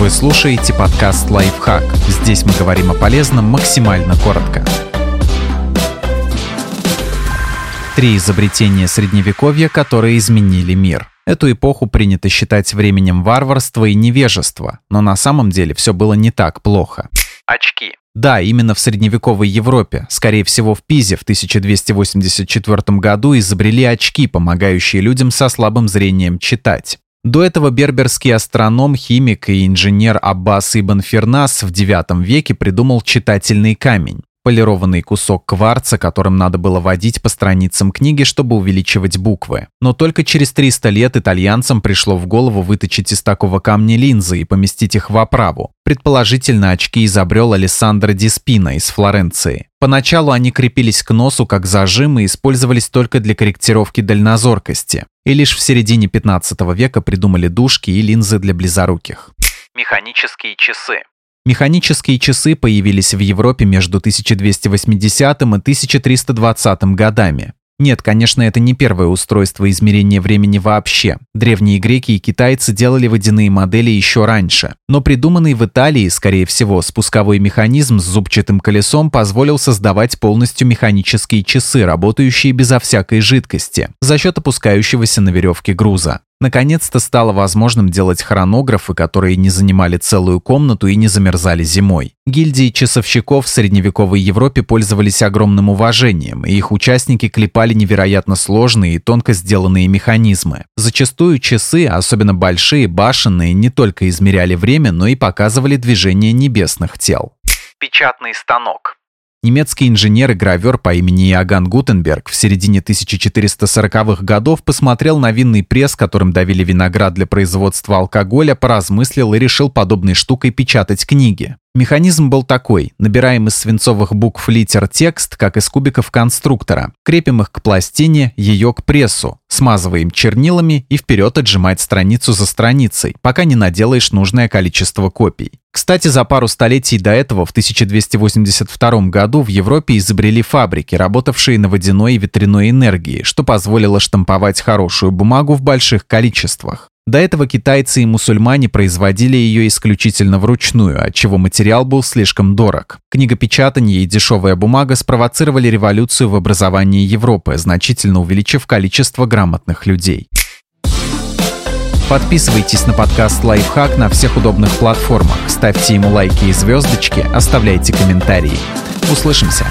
Вы слушаете подкаст «Лайфхак». Здесь мы говорим о полезном максимально коротко. Три изобретения Средневековья, которые изменили мир. Эту эпоху принято считать временем варварства и невежества, но на самом деле все было не так плохо. Очки. Да, именно в средневековой Европе, скорее всего в Пизе в 1284 году изобрели очки, помогающие людям со слабым зрением читать. До этого берберский астроном, химик и инженер Аббас Ибн Фернас в IX веке придумал читательный камень полированный кусок кварца, которым надо было водить по страницам книги, чтобы увеличивать буквы. Но только через 300 лет итальянцам пришло в голову выточить из такого камня линзы и поместить их в оправу. Предположительно, очки изобрел Алессандро Диспина из Флоренции. Поначалу они крепились к носу как зажимы и использовались только для корректировки дальнозоркости. И лишь в середине 15 века придумали дужки и линзы для близоруких. Механические часы. Механические часы появились в Европе между 1280 и 1320 годами. Нет, конечно, это не первое устройство измерения времени вообще. Древние греки и китайцы делали водяные модели еще раньше. Но придуманный в Италии, скорее всего, спусковой механизм с зубчатым колесом позволил создавать полностью механические часы, работающие безо всякой жидкости, за счет опускающегося на веревке груза. Наконец-то стало возможным делать хронографы, которые не занимали целую комнату и не замерзали зимой. Гильдии часовщиков в средневековой Европе пользовались огромным уважением, и их участники клепали невероятно сложные и тонко сделанные механизмы. Зачастую часы, особенно большие, башенные, не только измеряли время, но и показывали движение небесных тел. Печатный станок. Немецкий инженер и гравер по имени Иоганн Гутенберг в середине 1440-х годов посмотрел на винный пресс, которым давили виноград для производства алкоголя, поразмыслил и решил подобной штукой печатать книги. Механизм был такой. Набираем из свинцовых букв литер текст, как из кубиков конструктора. Крепим их к пластине, ее к прессу. Смазываем чернилами и вперед отжимать страницу за страницей, пока не наделаешь нужное количество копий. Кстати, за пару столетий до этого, в 1282 году, в Европе изобрели фабрики, работавшие на водяной и ветряной энергии, что позволило штамповать хорошую бумагу в больших количествах. До этого китайцы и мусульмане производили ее исключительно вручную, отчего материал был слишком дорог. Книгопечатание и дешевая бумага спровоцировали революцию в образовании Европы, значительно увеличив количество грамотных людей. Подписывайтесь на подкаст «Лайфхак» на всех удобных платформах, ставьте ему лайки и звездочки, оставляйте комментарии. Услышимся!